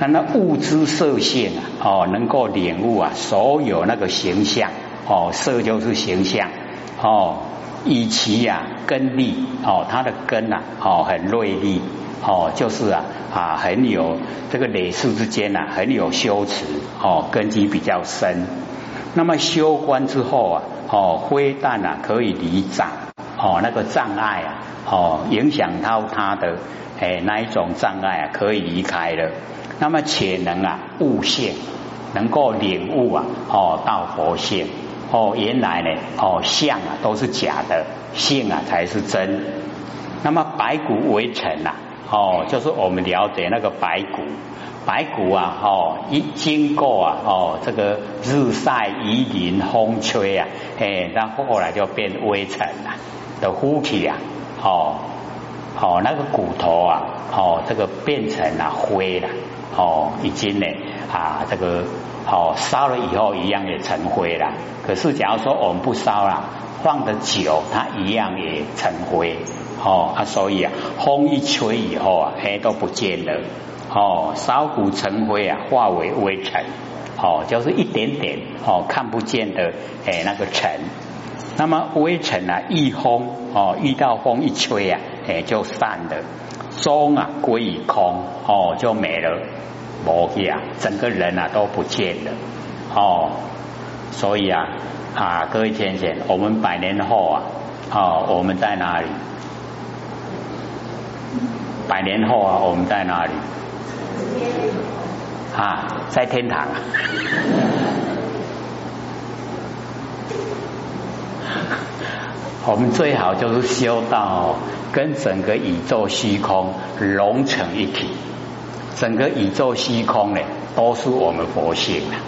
那那物质色性啊，哦，能够领悟啊，所有那个形象，哦，色就是形象，哦，以其呀根力，哦，它的根呐，哦，很锐利，哦，就是啊啊，很有这个累世之间呐，很有修持，哦，根基比较深。那么修观之后啊，哦，非但啊可以离障，哦，那个障碍啊，哦，影响到他的哎那一种障碍啊，可以离开了。那么且能啊悟性，能够领悟啊，哦，到佛性，哦，原来呢，哦，相啊都是假的，性啊才是真。那么白骨为尘呐，哦，就是我们了解那个白骨。白骨啊，哦，一经过啊，哦，这个日晒雨淋风吹啊，哎，然后后来就变微尘了，的呼气啊，哦，哦，那个骨头啊，哦，这个变成了灰了，哦，已经呢啊，这个哦烧了以后一样也成灰了。可是假如说我们不烧了，放的久，它一样也成灰，哦啊，所以啊，风一吹以后啊，黑都不见了。哦，烧骨成灰啊，化为微尘，哦，就是一点点哦，看不见的哎那个尘。那么微尘啊，一风哦，遇到风一吹啊，哎就散了，终啊归于空哦，就没了，无啊，整个人啊都不见了哦。所以啊啊，各位先生，我们百年后啊，哦，我们在哪里？百年后啊，我们在哪里？啊，在天堂。我们最好就是修到跟整个宇宙虚空融成一体，整个宇宙虚空呢都是我们佛性啊。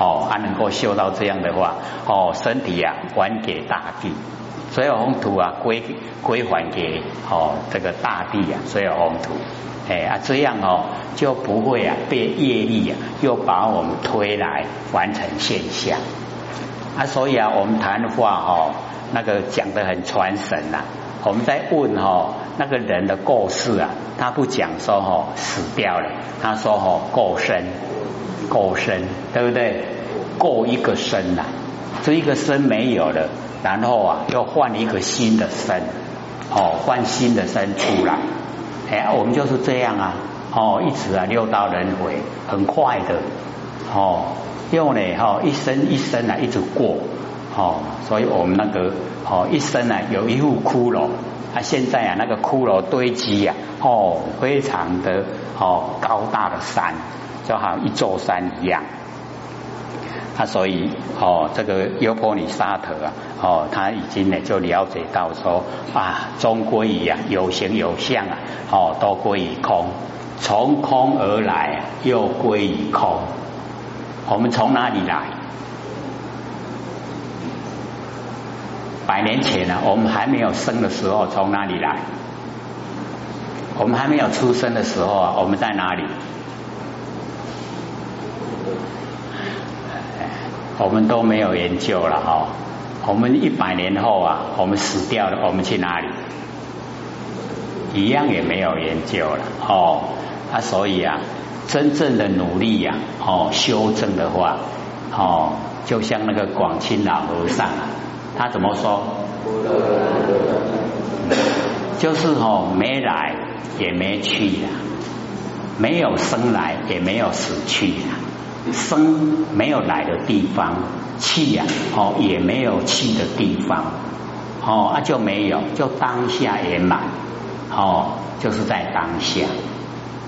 哦，啊能够修到这样的话，哦，身体啊还给大地，所有红土啊归归还给哦这个大地啊，所有红土。哎啊，这样哦就不会啊被业力啊又把我们推来完成现象啊，所以啊我们谈话哦那个讲的很传神呐。我们在问哦那个人的过世啊，他不讲说哦死掉了，他说哦过生过生，对不对？过一个生呐，这一个生没有了，然后啊又换一个新的生，哦换新的生出来。哎，我们就是这样啊，哦，一直啊六道轮回，很快的，哦，用呢，哈，一生一生啊，一直过，哦，所以我们那个，哦，一生啊，有一副骷髅，啊，现在啊，那个骷髅堆积呀，哦，非常的，哦，高大的山，就好像一座山一样。他所以哦，这个优婆尼沙特啊，哦，他已经呢就了解到说啊，终归于啊有形有相啊，哦，都归于空，从空而来又归于空。我们从哪里来？百年前呢，我们还没有生的时候，从哪里来？我们还没有出生的时候啊，我们在哪里？我们都没有研究了哈，我们一百年后啊，我们死掉了，我们去哪里？一样也没有研究了哦。啊，所以啊，真正的努力呀，哦，修正的话，哦，就像那个广清老和尚啊，他怎么说？就是哦，没来也没去呀，没有生来也没有死去呀。生没有来的地方，去呀，哦，也没有去的地方，哦，啊就没有，就当下圆满，哦，就是在当下，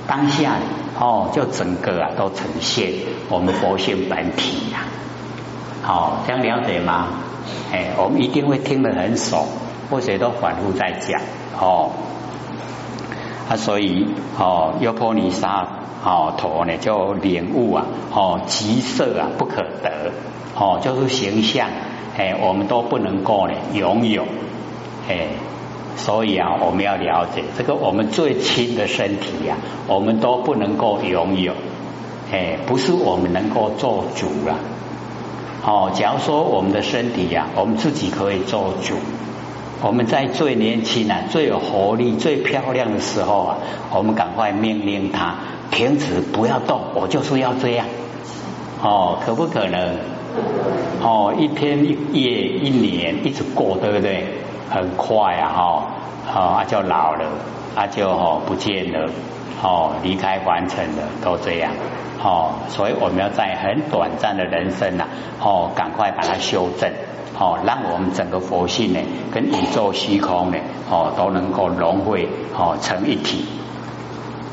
当下哦，就整个啊都呈现我们佛性本体呀，好，这样了解吗？哎，我们一定会听得很熟，或者都反复在讲，哦，啊，所以哦，优婆尼沙。哦，陀呢就领悟啊，哦，极色啊不可得，哦，就是形象，哎，我们都不能够呢拥有，哎，所以啊，我们要了解这个我们最亲的身体呀，我们都不能够拥有，哎，不是我们能够做主了，哦，假如说我们的身体呀，我们自己可以做主。我们在最年轻啊、最有活力、最漂亮的时候啊，我们赶快命令他停止不要动，我就是要这样。哦，可不可能？哦，一天一夜一年一直过，对不对？很快啊，哈，啊就老了，啊就哦不见了，哦离开凡尘了，都这样。哦，所以我们要在很短暂的人生呐，哦赶快把它修正，哦让我们整个佛性呢，跟宇宙虚空呢，哦都能够融汇，哦成一体。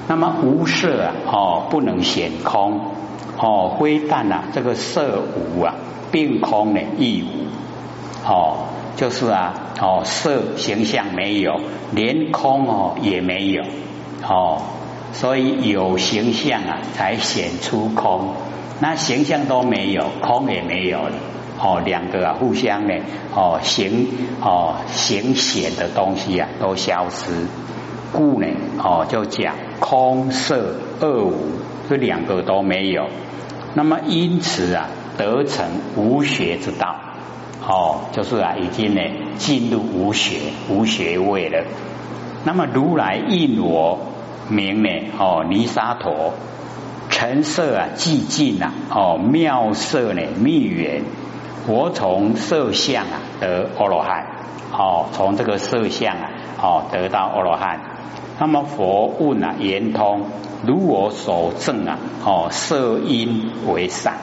那么无色啊，哦不能显空，哦非但呐这个色无啊，并空呢亦无，哦就是啊，哦色形象没有，连空哦也没有，哦所以有形象啊才显出空，那形象都没有，空也没有了，哦两个啊互相呢，哦形哦形显的东西啊都消失。故呢，哦，就讲空色二无，这两个都没有。那么因此啊，得成无学之道，哦，就是啊，已经呢进入无学无学位了。那么如来应我名呢，哦，泥沙陀，尘色啊寂静啊，哦，妙色呢密缘，我从色相啊得阿罗汉，哦，从这个色相啊，哦，得到阿罗汉。那么佛问啊，圆通如我所证啊，哦，色因为善，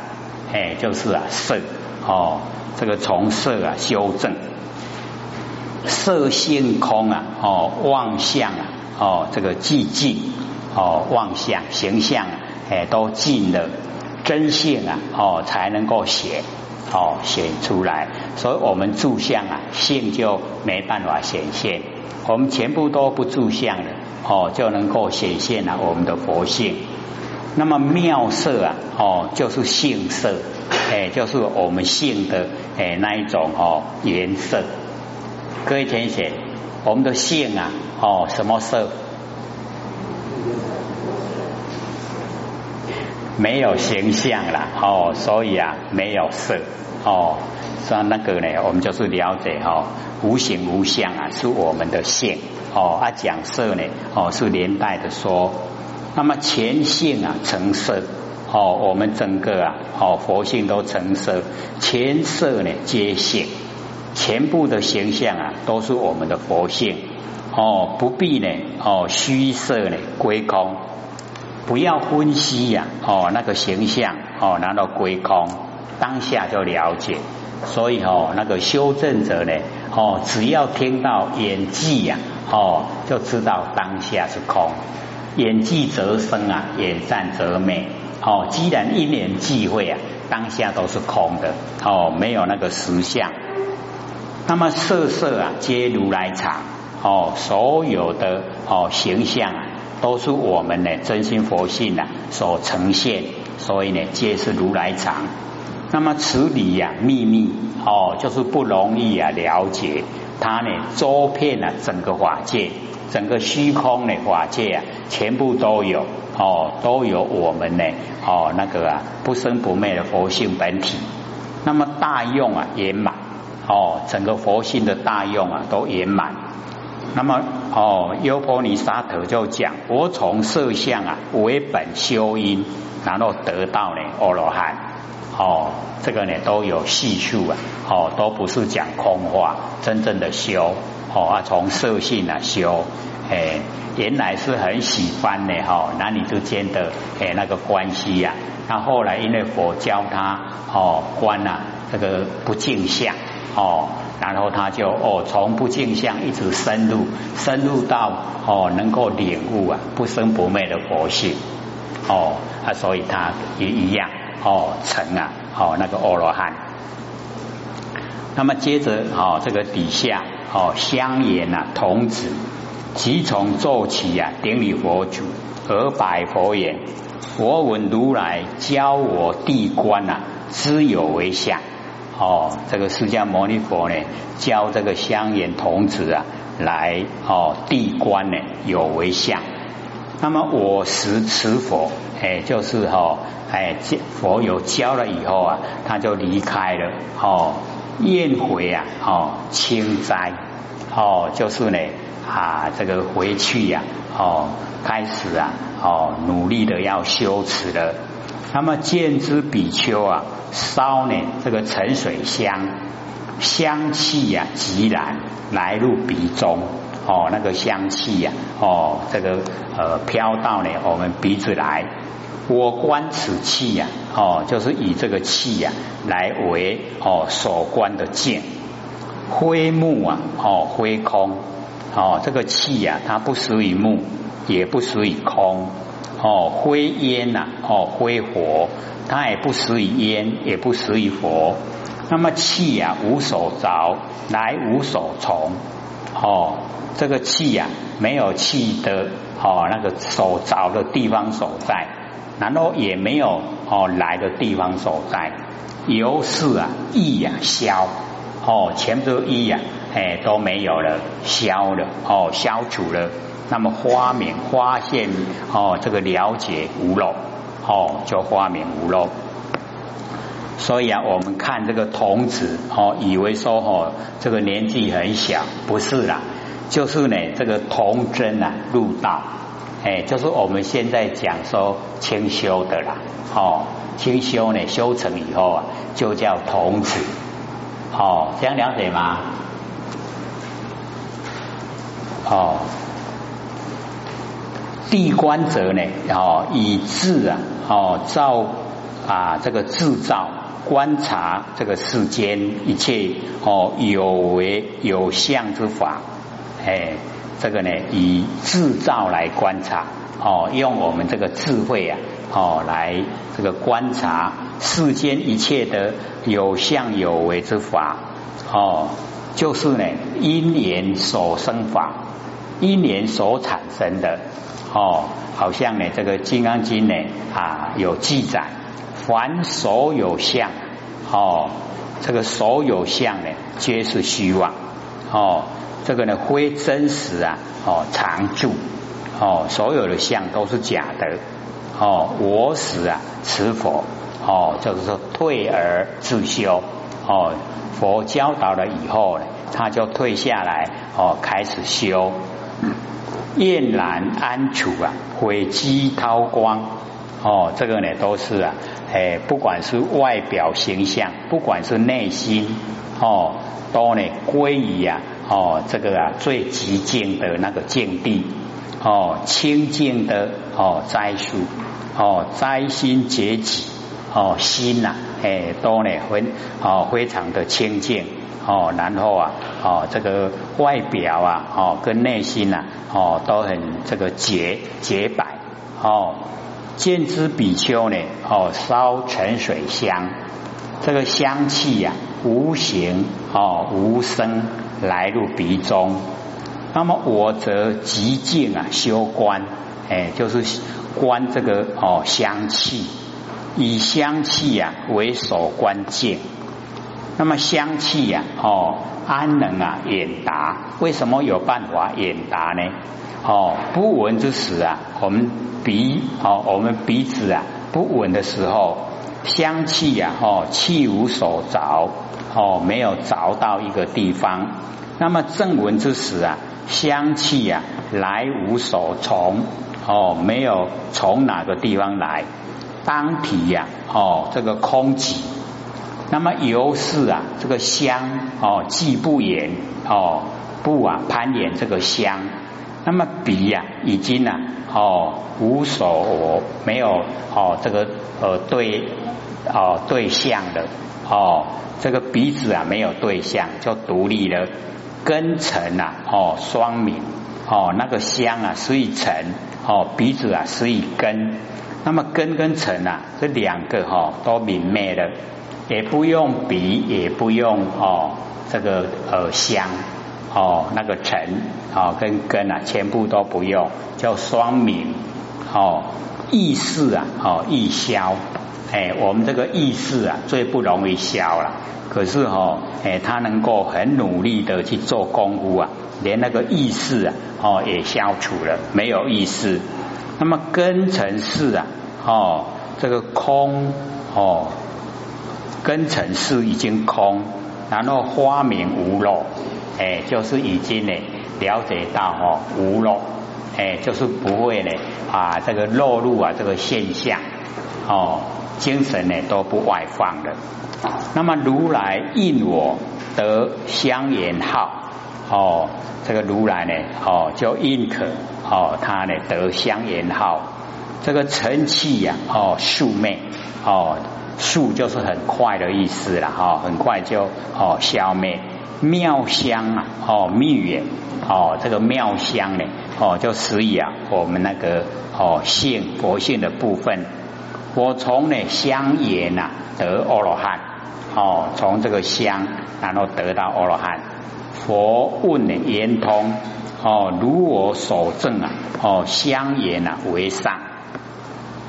哎，就是啊，色。哦，这个从色啊修正，色性空啊，哦，妄相啊，哦，这个寂静哦，妄想形象哎都尽了，真性啊，哦，才能够显哦显出来，所以我们住相啊，性就没办法显现，我们全部都不住相了。哦，就能够显现了我们的佛性。那么妙色啊，哦，就是性色，哎，就是我们性的哎那一种哦颜色。各位填写，我们的性啊，哦，什么色？没有形象了，哦，所以啊，没有色，哦，像那个呢，我们就是了解哈，无形无相啊，是我们的性。哦，啊，讲色呢，哦，是连带的说。那么前性啊，成色，哦，我们整个啊，哦，佛性都成色，前色呢皆性，全部的形象啊，都是我们的佛性。哦，不必呢，哦，虚色呢归空，不要分析呀，哦，那个形象，哦，拿到归空，当下就了解。所以哦，那个修正者呢，哦，只要听到演技呀。哦，就知道当下是空，演技则生啊，演善则美。哦，既然一念际会啊，当下都是空的。哦，没有那个实相。那么色色啊，皆如来藏。哦，所有的哦形象啊，都是我们的真心佛性啊所呈现。所以呢，皆是如来藏。那么此理呀，秘密哦，就是不容易啊了解。它呢，周遍了整个法界，整个虚空的法界啊，全部都有哦，都有我们呢哦那个啊不生不灭的佛性本体。那么大用啊圆满哦，整个佛性的大用啊都圆满。那么哦，优婆尼沙特就讲，我从色相啊为本修因，然后得到呢阿罗汉。哦，这个呢都有细数啊，哦，都不是讲空话，真正的修，哦啊，从色性啊修，哎，原来是很喜欢的哈，男女之间的哎那个关系呀，那后来因为佛教他哦观啊这个不净相哦，然后他就哦从不镜相一直深入，深入到哦能够领悟啊不生不灭的佛性，哦啊，所以他也一样。哦，成啊，哦，那个阿罗汉。那么接着，哦，这个底下，哦，香严啊，童子即从坐起啊，顶礼佛祖，而拜佛言：佛闻如来教我地观啊，知有为相。哦，这个释迦牟尼佛呢，教这个香严童子啊，来哦，地观呢有为相。那么我识此佛，哎，就是哈。哎，佛有教了以后啊，他就离开了哦，宴回啊，哦，清斋哦，就是呢啊，这个回去呀，哦，开始啊，哦，努力的要修持了。那么见之比丘啊，烧呢这个沉水香，香气呀极然来入鼻中，哦，那个香气呀，哦，这个呃飘到呢我们鼻子来。我观此气呀，哦，就是以这个气呀来为哦所观的见。灰木啊，哦，灰空，哦，这个气呀，它不属于木，也不属于空，哦，灰烟呐，哦，灰火，它也不属于烟，也不属于火。那么气呀，无所着，来无所从，哦，这个气呀，没有气的哦那个所着的地方所在，然后也没有哦来的地方所在，由是啊，意呀消。哦，全部一呀，哎都没有了，消了，哦消除了，那么花明发现哦这个了解无漏，哦就花明无漏。所以啊，我们看这个童子哦，以为说哦这个年纪很小，不是啦，就是呢这个童真啊入道，哎就是我们现在讲说清修的啦，哦清修呢修成以后啊就叫童子。哦，这样了解吗？哦，地观者呢？哦，以智啊，哦造啊，这个制造观察这个世间一切哦有为有相之法，哎，这个呢以制造来观察，哦，用我们这个智慧啊，哦来这个观察世间一切的。有相有为之法，哦，就是呢因缘所生法，因缘所产生的，哦，好像呢这个《金刚经》呢啊有记载，凡所有相，哦，这个所有相呢皆是虚妄，哦，这个呢非真实啊，哦常住，哦，所有的相都是假的，哦，我死啊，此否？哦，就是说退而自修。哦，佛教导了以后呢，他就退下来哦，开始修，燕然安处啊，毁机韬光哦，这个呢都是啊，哎，不管是外表形象，不管是内心哦，都呢归于啊哦这个啊最极静的那个境地哦，清净的哦斋树哦斋心结己。哦，心呐，哎，都呢，很哦，非常的清净哦，然后啊，哦，这个外表啊，哦，跟内心呐，哦，都很这个洁洁白哦。见之比丘呢，哦，烧沉水香，这个香气呀，无形哦，无声来入鼻中。那么我则极静啊，修观，哎，就是观这个哦，香气。以香气呀为首关键，那么香气呀，哦，安能啊远达？为什么有办法远达呢？哦，不闻之时啊，我们鼻哦，我们鼻子啊不闻的时候，香气呀，哦，气无所着，哦，没有着到一个地方。那么正闻之时啊，香气呀来无所从，哦，没有从哪个地方来。当体呀，哦，这个空寂，那么由是啊，这个香哦，既不言哦，不啊攀岩这个香，那么鼻呀，已经呢哦无所没有哦这个呃对哦对象的哦，这个鼻子啊没有对象就独立了，根尘啊哦双泯哦那个香啊是以尘哦鼻子啊是以根。那么根跟尘啊，这两个哈都泯灭了，也不用鼻，也不用哦这个呃香哦那个尘哦跟根啊全部都不用，叫双泯哦意识啊哦易消。哎我们这个意识啊最不容易消了，可是哈哎他能够很努力的去做功夫啊，连那个意识啊哦也消除了，没有意识。那么根尘世啊，哦，这个空哦，根尘世已经空，然后花明无漏，哎，就是已经呢了解到哦无漏，哎，就是不会呢啊这个落入啊这个现象哦，精神呢都不外放的。那么如来应我得香言号哦，这个如来呢哦就应可哦他呢得香言号，这个成气呀哦速灭哦速就是很快的意思了哈，很快就哦消灭妙香啊哦密远哦这个妙香呢哦就使以啊我们那个哦性佛性的部分，我从呢香言呐得阿罗汉。哦，从这个香，然后得到阿罗汉。佛问呢圆通，哦，如我所证啊，哦，相言啊为上。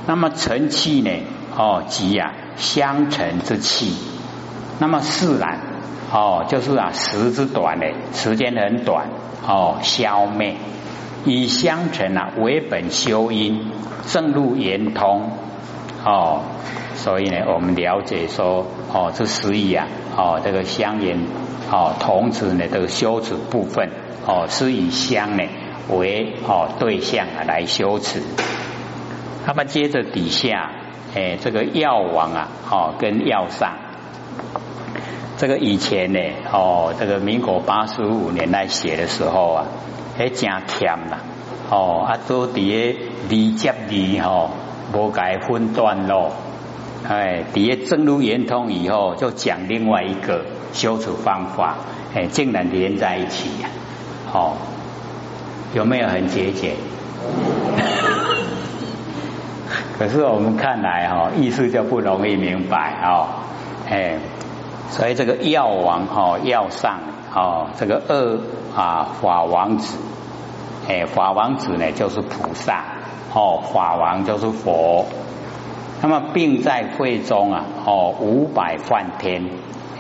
那么成气呢，哦，即啊相成之气。那么自然，哦，就是啊时之短呢，时间很短，哦，消灭。以相成啊为本修因，正入圆通，哦。所以呢，我们了解说，哦，这十义啊，哦，这个相言，哦，同时呢，这个修持部分，哦，是以香呢为哦对象来修持。那么接着底下，哎，这个药王啊，哦，跟药上，这个以前呢，哦，这个民国八十五年来写的时候啊，还真甜啦，哦，啊，都底下二接二吼，无改分段咯。哎，底下正如圆通以后，就讲另外一个修持方法，哎，竟然连在一起呀！哦，有没有很节俭？可是我们看来哈，意思就不容易明白哦。哎，所以这个药王哈，药上哦，这个二啊法王子，哎，法王子呢就是菩萨，哦，法王就是佛。那么病在会中啊，哦，五百梵天，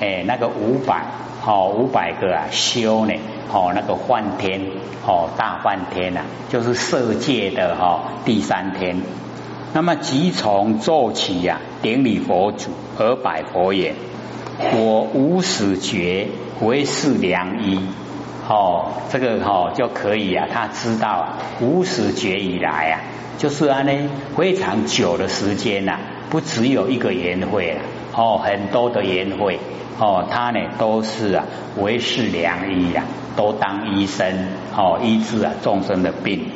哎，那个五百，哦，五百个啊，修呢，哦，那个梵天，哦，大梵天呐，就是色界的哈第三天。那么即从做起呀，顶礼佛祖而拜佛言：我无始觉为是良医。哦，这个哈就可以啊，他知道啊，无始觉以来啊。就是啊，呢非常久的时间呐，不只有一个宴会了，哦，很多的宴会，哦，他呢都是啊，为是良医呀，都当医生，哦，医治啊众生的病。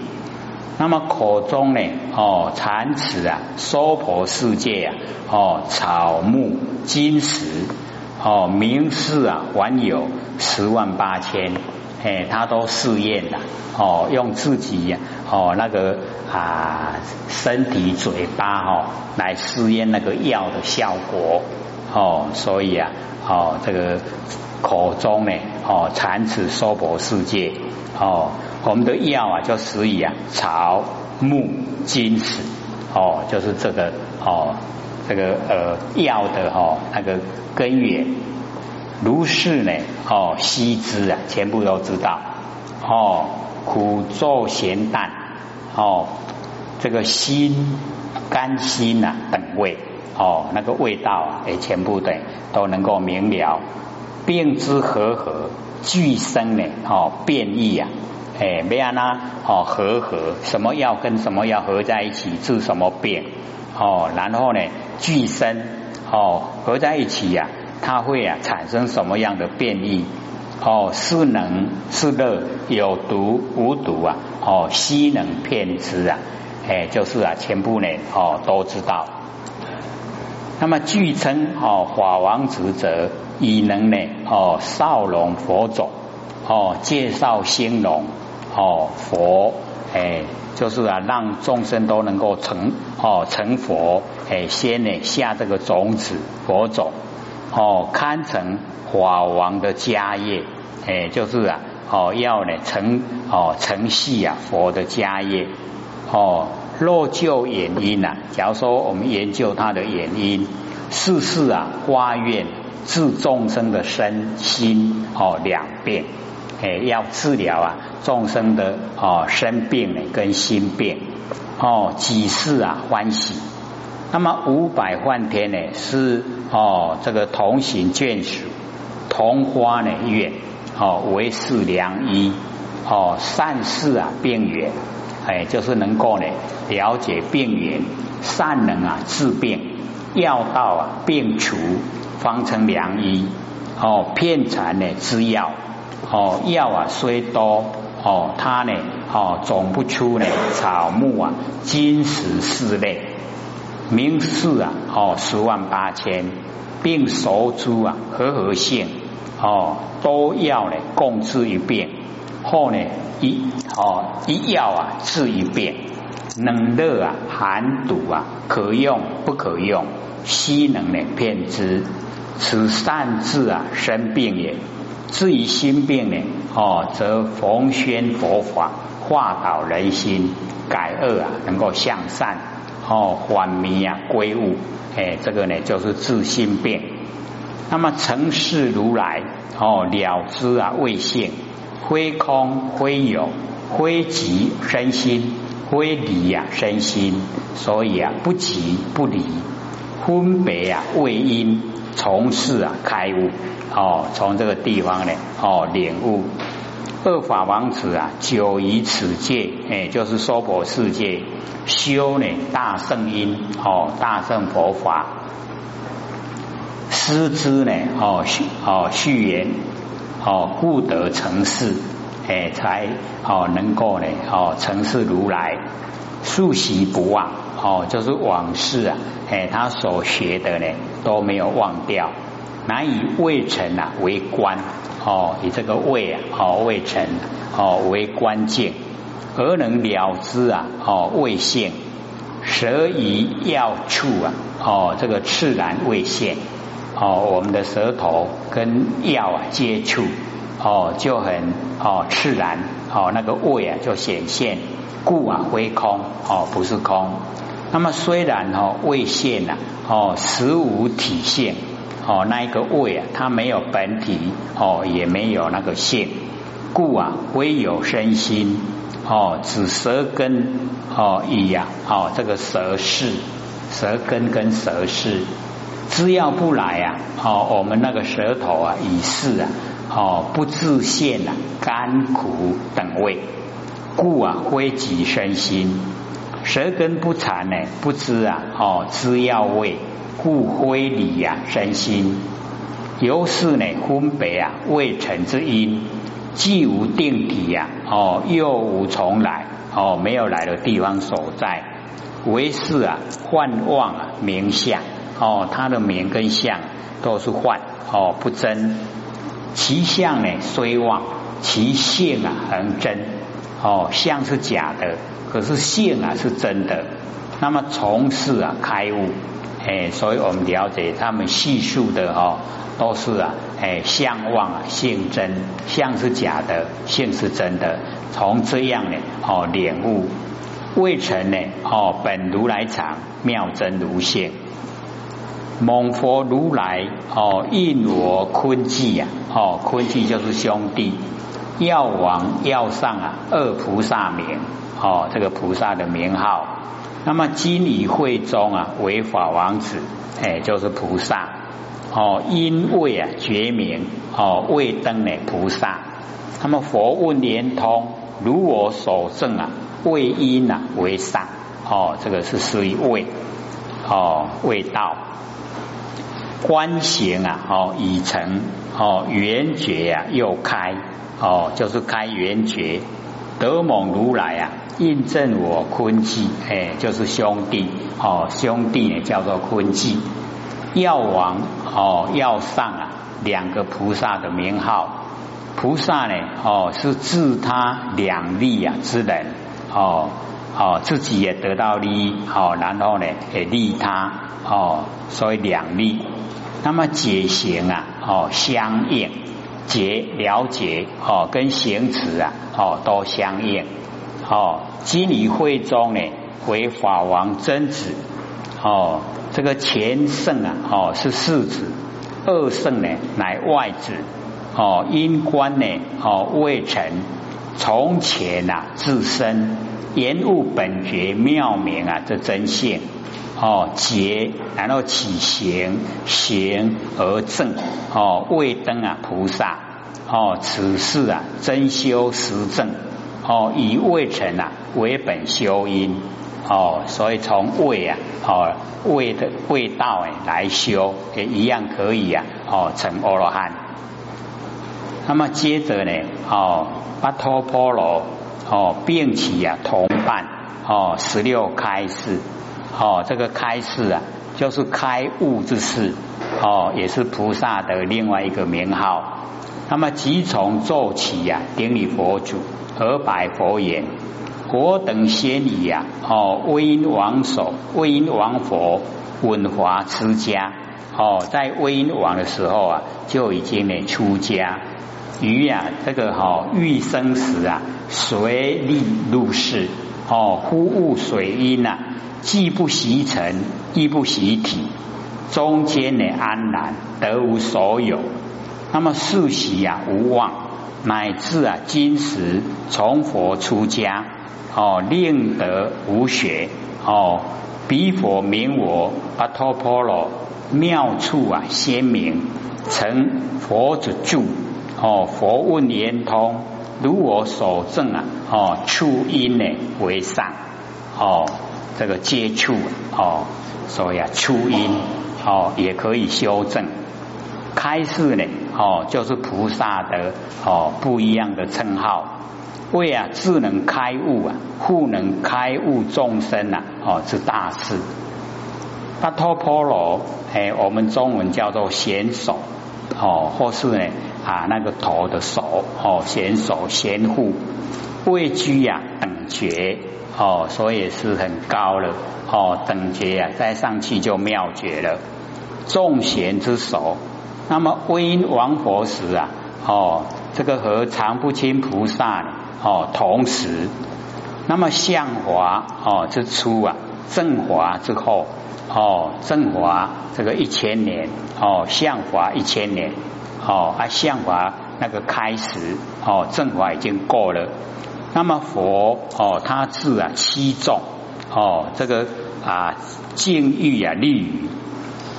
那么口中呢，哦，禅词啊，娑婆世界啊，哦，草木金石，哦，名士啊，还有十万八千。哎，他都试验的哦，用自己哦那个啊身体嘴巴哦来试验那个药的效果哦，所以啊哦这个口中呢哦蚕此娑婆世界哦，我们的药啊就属于啊草木金石哦，就是这个哦这个呃药的哦那个根源。如是呢，哦，悉知啊，全部都知道。哦，苦作咸淡，哦，这个辛、甘、辛呐等味，哦，那个味道啊，也全部的都能够明了。病之和合，俱生呢，哦，变异啊，哎，没安啦，哦，和合，什么药跟什么药合在一起治什么病，哦，然后呢，俱生，哦，合在一起呀。它会啊产生什么样的变异？哦，是能是乐，有毒无毒啊？哦，吸能骗之啊？哎，就是啊，全部呢哦都知道。那么据称哦，法王职责以能呢哦少龙佛种哦介绍兴隆哦佛哎，就是啊让众生都能够成哦成佛哎，先呢下这个种子佛种。哦，堪成法王的家业，哎，就是啊，哦，要呢成哦成系啊佛的家业，哦，若就原因啊，假如说我们研究它的原因，世事啊花愿治众生的身心哦两病，哎，要治疗啊众生的哦生病呢跟心病，哦几世啊欢喜。那么五百万天呢是哦这个同行眷属同花呢愿哦为是良医哦善事啊病源，哎就是能够呢了解病源，善能啊治病，药到啊病除，方成良医哦片残呢之药哦药啊虽多哦它呢哦总不出呢草木啊金石四类，名士啊哦十万八千，并熟诸啊和合性。哦，都要呢共治一遍，后呢一哦一药啊治一遍，冷热啊寒毒啊可用不可用，虚能呢骗之，此善治啊生病也。至于心病呢，哦则逢宣佛法，化导人心，改恶啊能够向善，哦缓迷啊归悟，哎这个呢就是治心病。那么成事如来哦了知啊未现，非空非有，非即身心，非离呀身心，所以啊不即不离，分别啊未因，从事啊开悟哦，从这个地方呢哦领悟二法王子啊久于此界，哎就是娑婆世界修呢大圣因哦大圣佛法。师之呢？哦，续哦续言哦，故得成事，哎，才哦能够呢哦成事如来，素习不忘哦，就是往事啊，哎，他所学的呢都没有忘掉，难以未成啊为官哦，以这个胃啊哦胃沉哦为关键，而能了之啊哦未现，舌以要触啊哦这个自然未现。哦，我们的舌头跟药啊接触，哦就很哦自然，哦那个胃啊就显现，故啊非空，哦不是空。那么虽然哦胃现呐，哦实无体现，哦那一个胃啊它没有本体，哦也没有那个性，故啊唯有身心，哦指舌根，哦以呀，哦这个舌势，舌根跟舌势。只要不来啊，哦，我们那个舌头啊，以是啊，哦，不自现啊，甘苦等味，故啊，危及身心，舌根不残呢，不知啊，哦，知药味，故灰理呀，身心，由是呢，分别啊，未成之因，既无定体呀，哦，又无从来，哦，没有来的地方所在，为是啊，幻妄啊，名相。哦，他的名跟相都是幻哦，不真。其相呢虽妄，其性啊很真。哦，相是假的，可是性啊是真的。那么从事啊开悟，哎，所以我们了解他们叙述的哦，都是啊，哎，相妄啊性真，相是假的，性是真的。从这样呢，哦，领悟未成呢，哦，本如来藏，妙真如现。蒙佛如来哦，应我坤记呀，哦，坤记就是兄弟，药王药上啊，二菩萨名哦，这个菩萨的名号。那么今以会中啊，为法王子，哎，就是菩萨哦，因为啊觉明哦，未登呢菩萨。那么佛问连通，如我所证啊，为因啊为上哦，这个是属于位哦，未到。观行啊，哦，已成哦，圆觉啊，又开哦，就是开圆觉。德蒙如来啊，印证我坤记，哎，就是兄弟哦，兄弟呢叫做坤记。药王哦，药上啊，两个菩萨的名号。菩萨呢，哦，是自他两利啊之人哦，哦，自己也得到利益，哦，然后呢也利他哦，所以两利。那么解行啊，哦相应，解了解哦，跟行持啊，哦都相应。哦，今理会中呢，为法王真子。哦，这个前圣啊，哦是世子，二圣呢乃外子。哦，因观呢，哦未成，从前啊自身言悟本觉妙明啊，这真性。哦，结然后起行，行而正哦，未登啊菩萨哦，此事啊，真修实证哦，以未成啊为本修因哦，所以从未啊哦未的未道哎来修也一样可以啊哦成阿罗汉。那么接着呢哦巴托波罗哦并起啊同伴哦十六开示哦这个开示啊就是开悟之事哦也是菩萨的另外一个名号。那么即从做起呀，顶礼佛祖，而白佛言：我等先礼呀，哦，威音王首，威音王佛，文华持家，哦，在威音王的时候啊，就已经呢出家。于呀，这个哈欲生时啊，随力入世，哦，忽悟水阴呐，既不习尘，亦不习体，中间呢安然，得无所有。那么世袭啊无望，乃至啊今时从佛出家哦，令得无学哦，彼佛名我阿托婆罗妙处啊鲜明，成佛之住哦，佛问言通，如我所证啊哦，处因呢为上哦，这个接触哦，所以啊初音哦也可以修正。开示呢，哦，就是菩萨的哦不一样的称号，为啊智能开悟啊，护能开悟众生呐，哦是大事。巴托婆罗，哎，我们中文叫做贤手，哦，或是呢啊那个头的手，哦，贤手贤护，位居呀等觉，哦，所以是很高了，哦，等觉呀，再上去就妙觉了，众贤之首。那么威音王佛时啊，哦，这个和常不清菩萨哦同时，那么相华哦之初啊，正华之后哦，正华这个一千年哦，相华一千年哦，啊相华那个开始哦，正华已经过了。那么佛哦，他字啊七众哦，这个啊净欲啊利于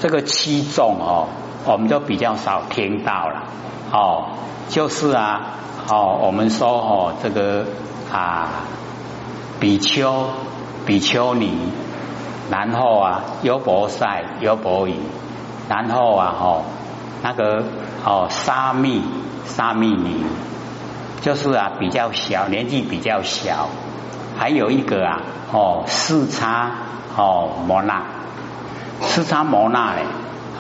这个七众哦。我们就比较少听到了哦，就是啊哦，我们说哦这个啊比丘比丘尼，然后啊优婆塞优婆夷，然后啊哦那个哦沙弥沙弥尼，就是啊比较小年纪比较小，还有一个啊哦四叉哦摩那四叉摩那嘞。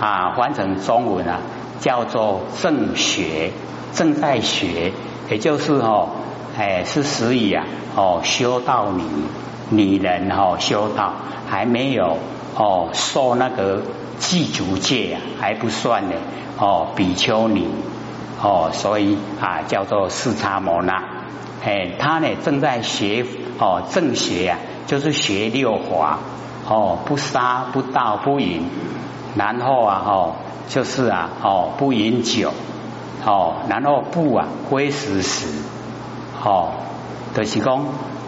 啊，翻成中文啊，叫做正学，正在学，也就是哦，哎，是属于啊，哦，修道女女人哦，修道还没有哦，受那个祭足戒啊，还不算呢，哦，比丘尼哦，所以啊，叫做四叉摩那，哎，他呢正在学哦，正学啊，就是学六法哦，不杀不盗不淫。然后啊，哦，就是啊，哦，不饮酒，哦，然后不啊，归食时，哦，就是讲，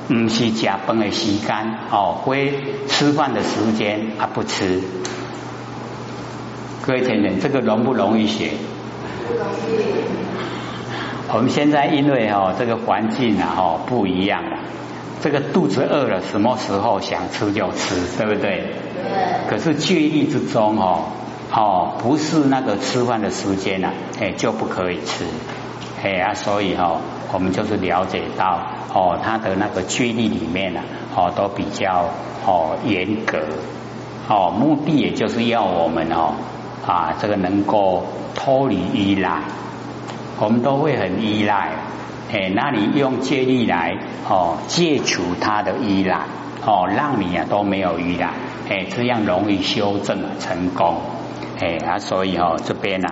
唔是食饭的时间，哦，归吃饭的时间啊不吃。各位听听，这个容不容易学？我们现在因为哦，这个环境啊，哦，不一样了。这个肚子饿了，什么时候想吃就吃，对不对？对可是戒律之中哦，哦，不是那个吃饭的时间呐，哎，就不可以吃，哎啊，所以哦，我们就是了解到哦，他的那个戒律里面呢，哦，都比较哦严格，哦，目的也就是要我们哦啊，这个能够脱离依赖，我们都会很依赖，哎，那你用戒力来哦戒除他的依赖。哦，让你啊都没有依赖，哎，这样容易修正成功，哎啊，所以哦这边呢，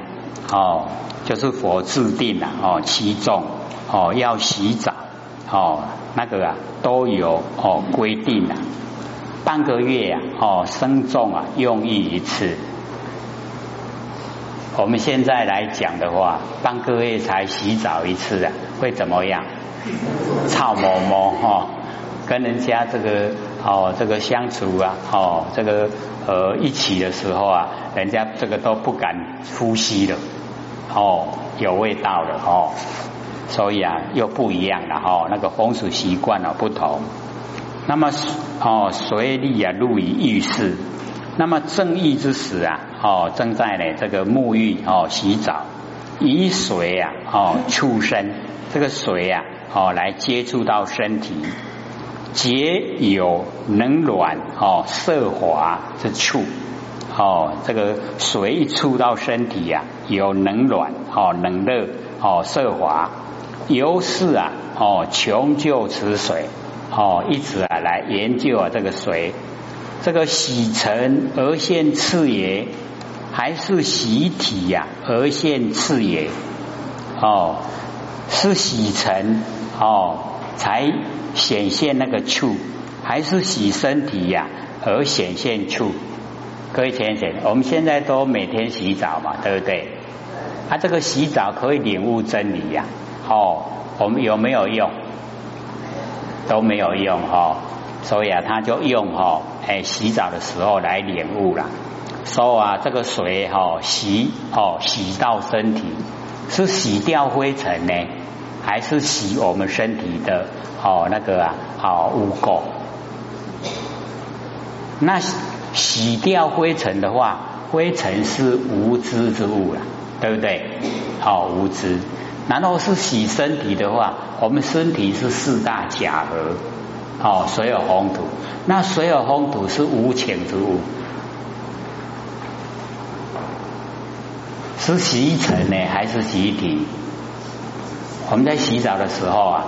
哦就是佛制定了哦七众哦要洗澡哦那个啊都有哦规定了，半个月呀哦生众啊用意一次，我们现在来讲的话，半个月才洗澡一次啊，会怎么样？臭毛毛哈。跟人家这个哦，这个相处啊，哦，这个呃一起的时候啊，人家这个都不敢呼吸了，哦，有味道了哦。所以啊，又不一样了哦，那个风俗习惯啊不同。那么哦，随利啊，入于浴室。那么正义之时啊，哦，正在呢这个沐浴哦，洗澡，以水啊哦触身，这个水啊哦来接触到身体，皆有能暖哦色滑之处。哦，这个水一触到身体呀，有能暖哦冷热哦色滑。由是啊，哦，穷究此水，哦，一直啊来研究啊这个水，这个洗尘而现次也，还是洗体呀而现次也？哦，是洗尘哦才显现那个处，还是洗身体呀而显现处？各位先生，我们现在都每天洗澡嘛，对不对？啊，这个洗澡可以领悟真理呀。哦，我们有没有用？都没有用哈，所以啊，他就用哈，哎，洗澡的时候来领悟了。说啊，这个水哈洗哦洗到身体，是洗掉灰尘呢，还是洗我们身体的哦那个啊哦污垢？那洗掉灰尘的话，灰尘是无知之物了，对不对？好，无知。然后是洗身体的话，我们身体是四大假合，哦，水有风土，那水有风土是无情之物，是洗衣城呢还是洗衣体？我们在洗澡的时候啊，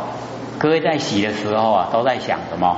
各位在洗的时候啊，都在想什么？